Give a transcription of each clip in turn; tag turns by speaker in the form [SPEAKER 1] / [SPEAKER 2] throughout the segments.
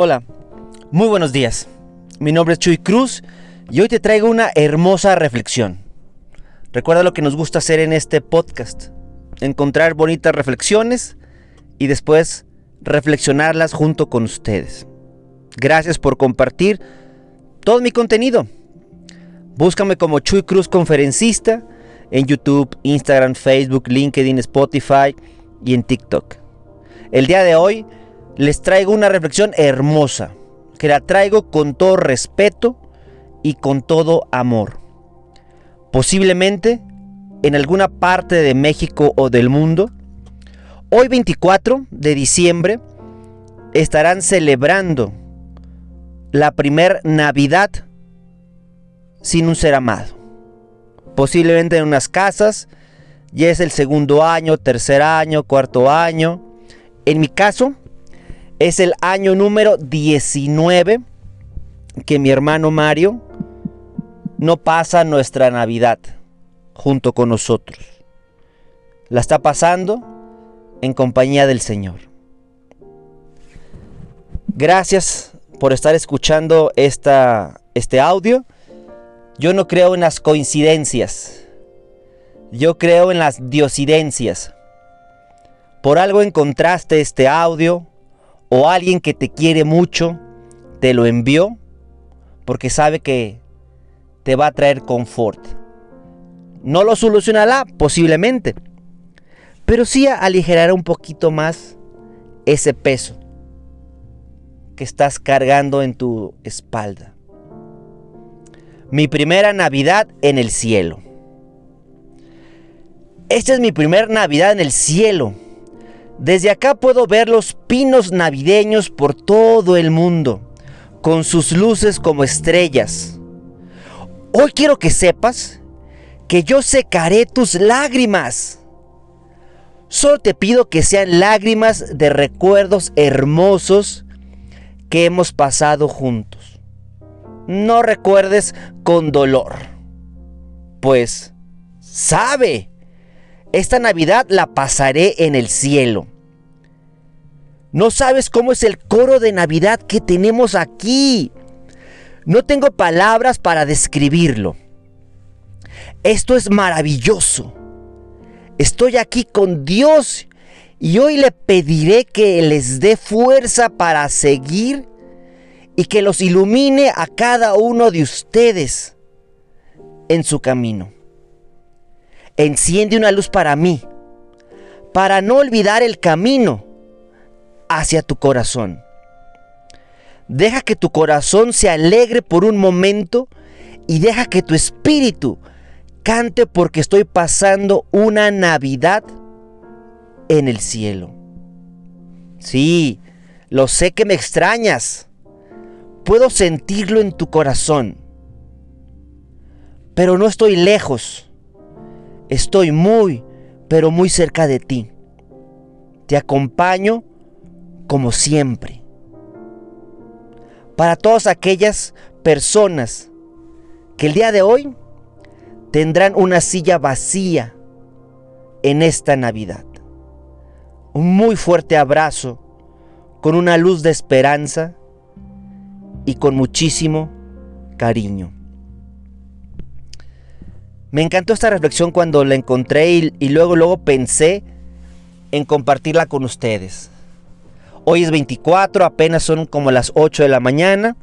[SPEAKER 1] Hola, muy buenos días. Mi nombre es Chuy Cruz y hoy te traigo una hermosa reflexión. Recuerda lo que nos gusta hacer en este podcast, encontrar bonitas reflexiones y después reflexionarlas junto con ustedes. Gracias por compartir todo mi contenido. Búscame como Chuy Cruz Conferencista en YouTube, Instagram, Facebook, LinkedIn, Spotify y en TikTok. El día de hoy les traigo una reflexión hermosa, que la traigo con todo respeto y con todo amor. Posiblemente en alguna parte de México o del mundo, hoy 24 de diciembre estarán celebrando la primer Navidad sin un ser amado. Posiblemente en unas casas, ya es el segundo año, tercer año, cuarto año. En mi caso, es el año número 19 que mi hermano Mario no pasa nuestra Navidad junto con nosotros. La está pasando en compañía del Señor. Gracias por estar escuchando esta, este audio. Yo no creo en las coincidencias. Yo creo en las diosidencias. Por algo encontraste este audio o alguien que te quiere mucho te lo envió porque sabe que te va a traer confort. No lo solucionará posiblemente, pero sí aligerará un poquito más ese peso que estás cargando en tu espalda. Mi primera Navidad en el cielo. Esta es mi primera Navidad en el cielo. Desde acá puedo ver los pinos navideños por todo el mundo, con sus luces como estrellas. Hoy quiero que sepas que yo secaré tus lágrimas. Solo te pido que sean lágrimas de recuerdos hermosos que hemos pasado juntos. No recuerdes con dolor, pues sabe esta Navidad la pasaré en el cielo. No sabes cómo es el coro de Navidad que tenemos aquí. No tengo palabras para describirlo. Esto es maravilloso. Estoy aquí con Dios y hoy le pediré que les dé fuerza para seguir y que los ilumine a cada uno de ustedes en su camino enciende una luz para mí, para no olvidar el camino hacia tu corazón. Deja que tu corazón se alegre por un momento y deja que tu espíritu cante porque estoy pasando una Navidad en el cielo. Sí, lo sé que me extrañas. Puedo sentirlo en tu corazón. Pero no estoy lejos Estoy muy, pero muy cerca de ti. Te acompaño como siempre. Para todas aquellas personas que el día de hoy tendrán una silla vacía en esta Navidad. Un muy fuerte abrazo con una luz de esperanza y con muchísimo cariño. Me encantó esta reflexión cuando la encontré y, luego, luego pensé en compartirla con ustedes. Hoy es 24, apenas son como las 8 de la mañana.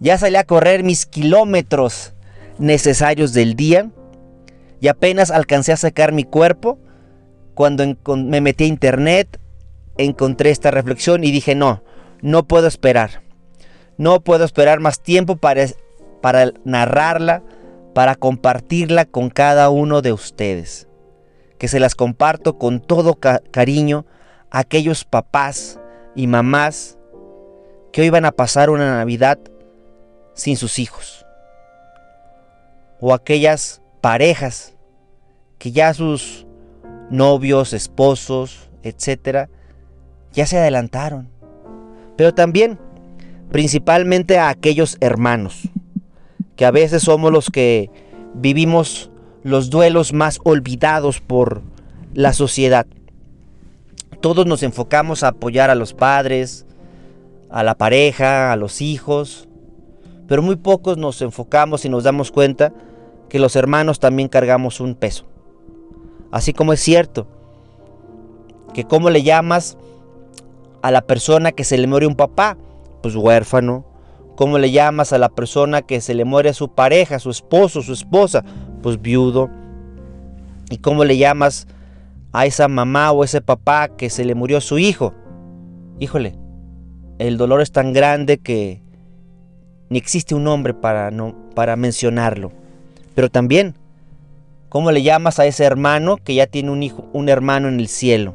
[SPEAKER 1] Ya salí a correr mis kilómetros necesarios del día y apenas alcancé a sacar mi cuerpo cuando me metí a internet, encontré esta reflexión y dije, no, no puedo esperar. No puedo esperar más tiempo para, para narrarla, para compartirla con cada uno de ustedes. Que se las comparto con todo cariño a aquellos papás y mamás que hoy van a pasar una Navidad sin sus hijos. O aquellas parejas que ya sus novios, esposos, etcétera, ya se adelantaron. Pero también, principalmente a aquellos hermanos que a veces somos los que vivimos los duelos más olvidados por la sociedad. Todos nos enfocamos a apoyar a los padres, a la pareja, a los hijos, pero muy pocos nos enfocamos y nos damos cuenta que los hermanos también cargamos un peso. Así como es cierto que cómo le llamas a la persona que se le muere un papá, pues huérfano. ¿Cómo le llamas a la persona que se le muere su pareja, su esposo, su esposa? Pues viudo. ¿Y cómo le llamas a esa mamá o ese papá que se le murió su hijo? Híjole, el dolor es tan grande que ni existe un nombre para, no, para mencionarlo. Pero también, ¿cómo le llamas a ese hermano que ya tiene un hijo, un hermano en el cielo?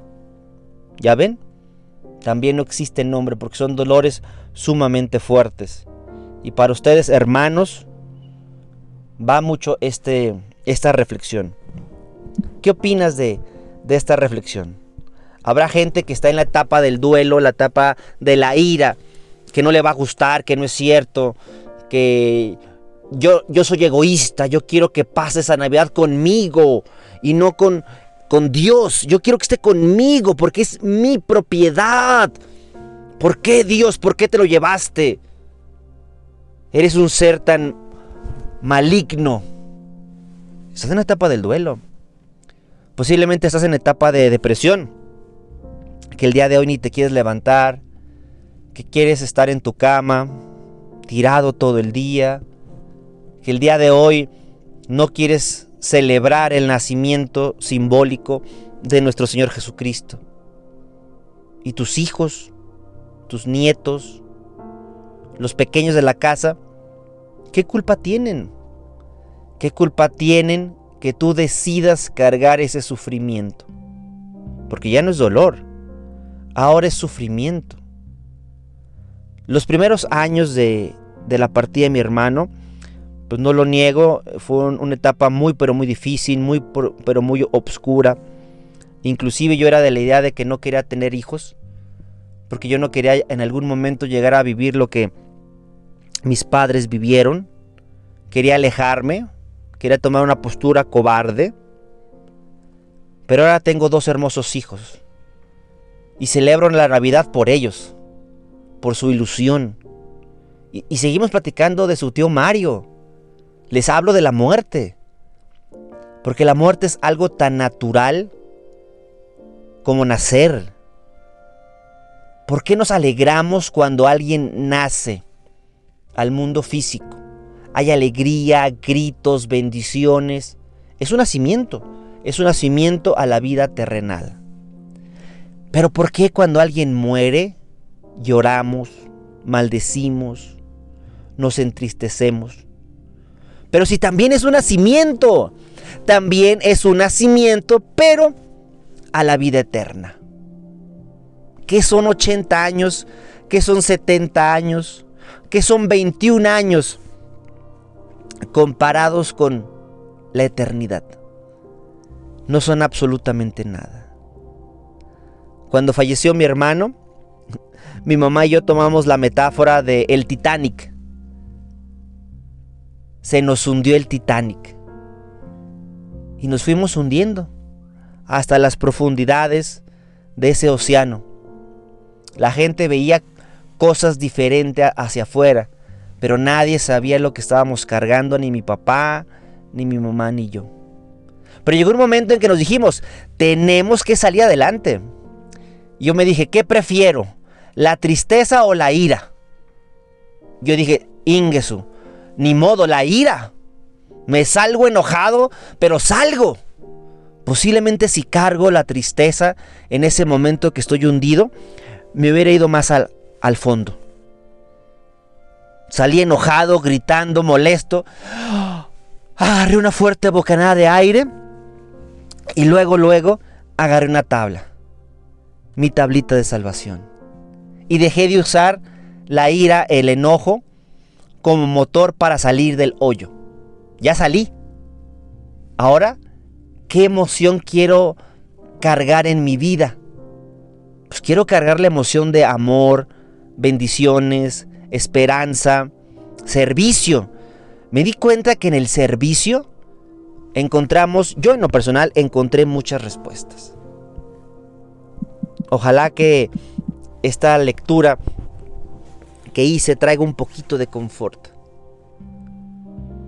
[SPEAKER 1] ¿Ya ven? También no existe nombre porque son dolores sumamente fuertes. Y para ustedes, hermanos, va mucho este, esta reflexión. ¿Qué opinas de, de esta reflexión? Habrá gente que está en la etapa del duelo, la etapa de la ira, que no le va a gustar, que no es cierto, que yo, yo soy egoísta, yo quiero que pase esa Navidad conmigo y no con, con Dios. Yo quiero que esté conmigo porque es mi propiedad. ¿Por qué Dios? ¿Por qué te lo llevaste? Eres un ser tan maligno. Estás en la etapa del duelo. Posiblemente estás en etapa de depresión. Que el día de hoy ni te quieres levantar. Que quieres estar en tu cama, tirado todo el día. Que el día de hoy no quieres celebrar el nacimiento simbólico de nuestro Señor Jesucristo. Y tus hijos, tus nietos, los pequeños de la casa, ¿qué culpa tienen? ¿Qué culpa tienen que tú decidas cargar ese sufrimiento? Porque ya no es dolor, ahora es sufrimiento. Los primeros años de, de la partida de mi hermano, pues no lo niego, fue una etapa muy pero muy difícil, muy pero muy obscura. Inclusive yo era de la idea de que no quería tener hijos, porque yo no quería en algún momento llegar a vivir lo que mis padres vivieron. Quería alejarme, quería tomar una postura cobarde. Pero ahora tengo dos hermosos hijos y celebro la Navidad por ellos, por su ilusión. Y, seguimos platicando de su tío Mario, les hablo de la muerte. Porque la muerte es algo tan natural como nacer. ¿Por qué nos alegramos cuando alguien nace al mundo físico? Hay alegría, gritos, bendiciones. Es un nacimiento, es un nacimiento a la vida terrenal. Pero ¿por qué cuando alguien muere lloramos, maldecimos, nos entristecemos? Pero si también es un nacimiento, también es un nacimiento, pero a la vida eterna. ¿Qué son 80 años? ¿Qué son 70 años? ¿Qué son 21 años comparados con la eternidad? No son absolutamente nada. Cuando falleció mi hermano, mi mamá y yo tomamos la metáfora de el Titanic se nos hundió el Titanic. Y nos fuimos hundiendo hasta las profundidades de ese océano. La gente veía cosas diferentes hacia afuera, pero nadie sabía lo que estábamos cargando, ni mi papá, ni mi mamá, ni yo. Pero llegó un momento en que nos dijimos, tenemos que salir adelante. Yo me dije, ¿qué prefiero? ¿La tristeza o la ira? Yo dije, Ingesu, ni modo, la ira. Me salgo enojado, pero salgo. Posiblemente si cargo la tristeza en ese momento que estoy hundido, me hubiera ido más al, al fondo. Salí enojado, gritando, molesto. Agarré una fuerte bocanada de aire y luego, luego, agarré una tabla. Mi tablita de salvación. Y dejé de usar la ira, el enojo como motor para salir del hoyo. Ya salí. Ahora, ¿qué emoción quiero cargar en mi vida? Pues quiero cargar la emoción de amor, bendiciones, esperanza, servicio. Me di cuenta que en el servicio encontramos, yo en lo personal encontré muchas respuestas. Ojalá que esta lectura que hice traiga un poquito de confort.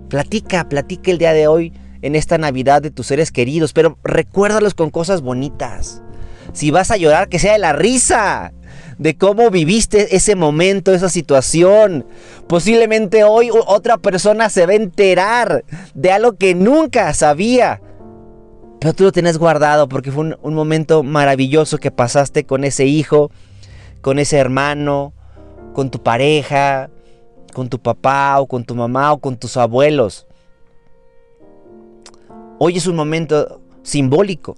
[SPEAKER 1] Platica, platica el día de hoy en esta Navidad de tus seres queridos, pero recuérdalos con cosas bonitas. Si vas a llorar, que sea de la risa, de cómo viviste ese momento, esa situación. Posiblemente hoy otra persona se va a enterar de algo que nunca sabía. Pero tú lo tenés guardado porque fue un, un momento maravilloso que pasaste con ese hijo, con ese hermano, con tu pareja, con tu papá o con tu mamá o con tus abuelos. Hoy es un momento simbólico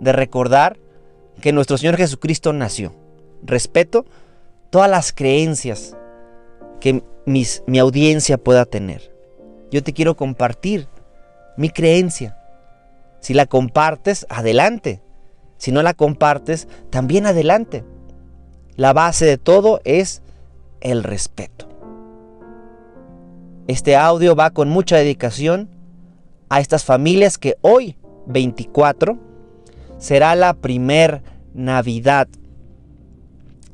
[SPEAKER 1] de recordar que nuestro Señor Jesucristo nació. Respeto todas las creencias que mi audiencia pueda tener. Yo te quiero compartir mi creencia. Si la compartes, adelante. Si no la compartes, también adelante. La base de todo es el respeto. Este audio va con mucha dedicación a estas familias que hoy, 24, será la primer Navidad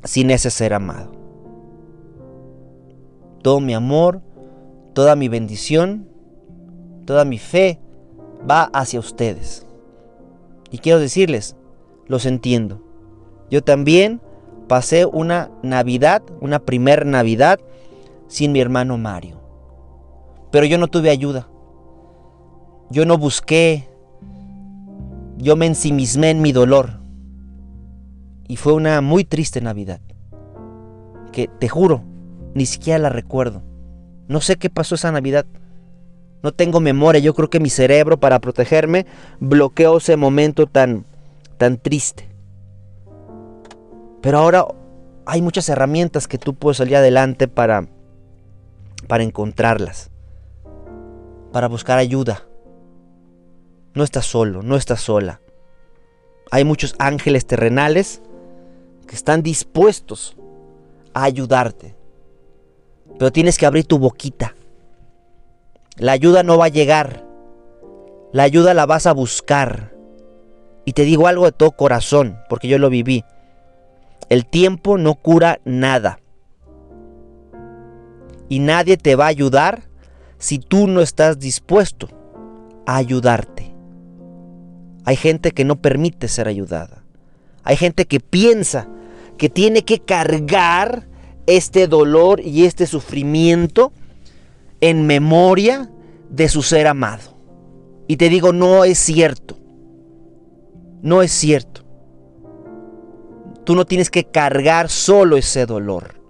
[SPEAKER 1] sin ese ser amado. Todo mi amor, toda mi bendición, toda mi fe va hacia ustedes. Y quiero decirles, los entiendo. Yo también pasé una Navidad, una primer Navidad, sin mi hermano Mario. Pero yo no tuve ayuda. Yo no busqué. Yo me ensimismé en mi dolor. Y fue una muy triste Navidad. Que te juro, ni siquiera la recuerdo. No sé qué pasó esa Navidad. No tengo memoria. Yo creo que mi cerebro, para protegerme, bloqueó ese momento tan, tan triste. Pero ahora hay muchas herramientas que tú puedes salir adelante para, para encontrarlas para buscar ayuda. No estás solo, no estás sola. Hay muchos ángeles terrenales que están dispuestos a ayudarte. Pero tienes que abrir tu boquita. La ayuda no va a llegar. La ayuda la vas a buscar. Y te digo algo de todo corazón, porque yo lo viví. El tiempo no cura nada. Y nadie te va a ayudar si tú no estás dispuesto a ayudarte. Hay gente que no permite ser ayudada. Hay gente que piensa que tiene que cargar este dolor y este sufrimiento en memoria de su ser amado. Y te digo, no es cierto. No es cierto. Tú no tienes que cargar solo ese dolor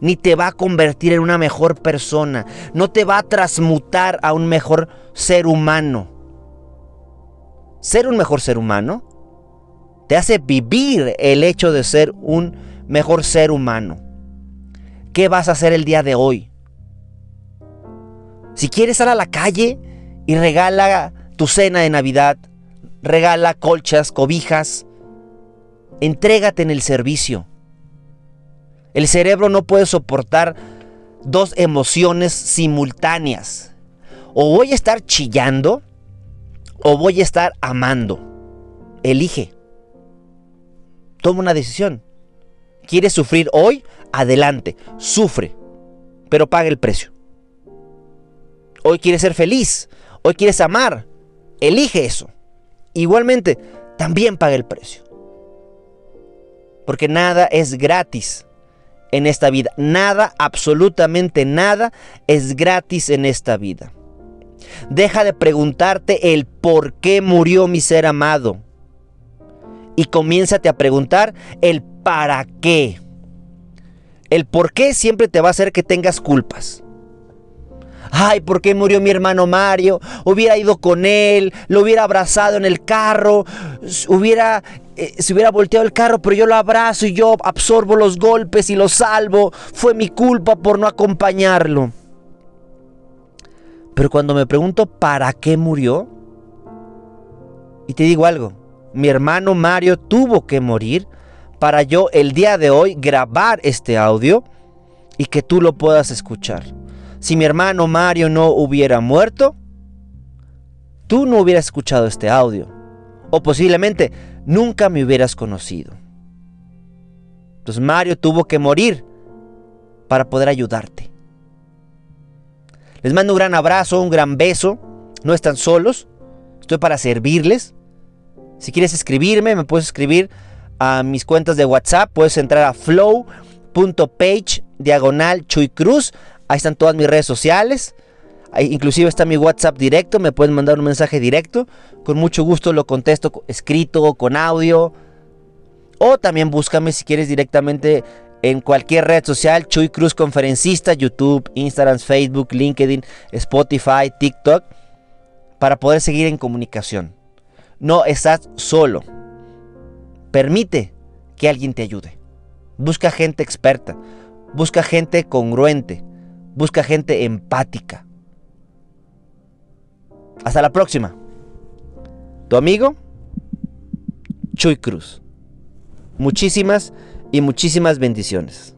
[SPEAKER 1] ni te va a convertir en una mejor persona, no te va a transmutar a un mejor ser humano. Ser un mejor ser humano te hace vivir el hecho de ser un mejor ser humano. ¿Qué vas a hacer el día de hoy? Si quieres salir a la calle y regala tu cena de Navidad, regala colchas, cobijas, entrégate en el servicio. El cerebro no puede soportar dos emociones simultáneas. O voy a estar chillando o voy a estar amando. Elige. Toma una decisión. ¿Quieres sufrir hoy? Adelante, sufre, pero paga el precio. Hoy quieres ser feliz, hoy quieres amar, elige eso. Igualmente, también paga el precio. Porque nada es gratis en esta vida. Nada, absolutamente nada es gratis en esta vida. Deja de preguntarte el por qué murió mi ser amado. Y comiénzate a preguntar el para qué. El por qué siempre te va a hacer que tengas culpas. Ay, ¿por qué murió mi hermano Mario? Hubiera ido con él, lo hubiera abrazado en el carro, hubiera, eh, se hubiera volteado el carro, pero yo lo abrazo y yo absorbo los golpes y lo salvo. Fue mi culpa por no acompañarlo. Pero cuando me pregunto para qué murió, y te digo algo, mi hermano Mario tuvo que morir para yo el día de hoy grabar este audio y que tú lo puedas escuchar si mi hermano Mario no hubiera muerto, tú no hubieras escuchado este audio. O posiblemente nunca me hubieras conocido. Entonces Mario tuvo que morir para poder ayudarte. Les mando un gran abrazo, un gran beso. No están solos. Estoy para servirles. Si quieres escribirme, me puedes escribir a mis cuentas de WhatsApp. Puedes entrar a flow.page diagonal Chuy Cruz. Ahí están todas mis redes sociales. Ahí inclusive está mi WhatsApp directo. Me pueden mandar un mensaje directo. Con mucho gusto lo contesto escrito, con audio. O también búscame si quieres directamente en cualquier red social, Chuy Cruz Conferencista, YouTube, Instagram, Facebook, LinkedIn, Spotify, TikTok, para poder seguir en comunicación. No estás solo. Permite que alguien te ayude. Busca gente experta, busca gente congruente, busca gente empática. Hasta la próxima. Tu amigo, Chuy Cruz. Muchísimas y muchísimas bendiciones.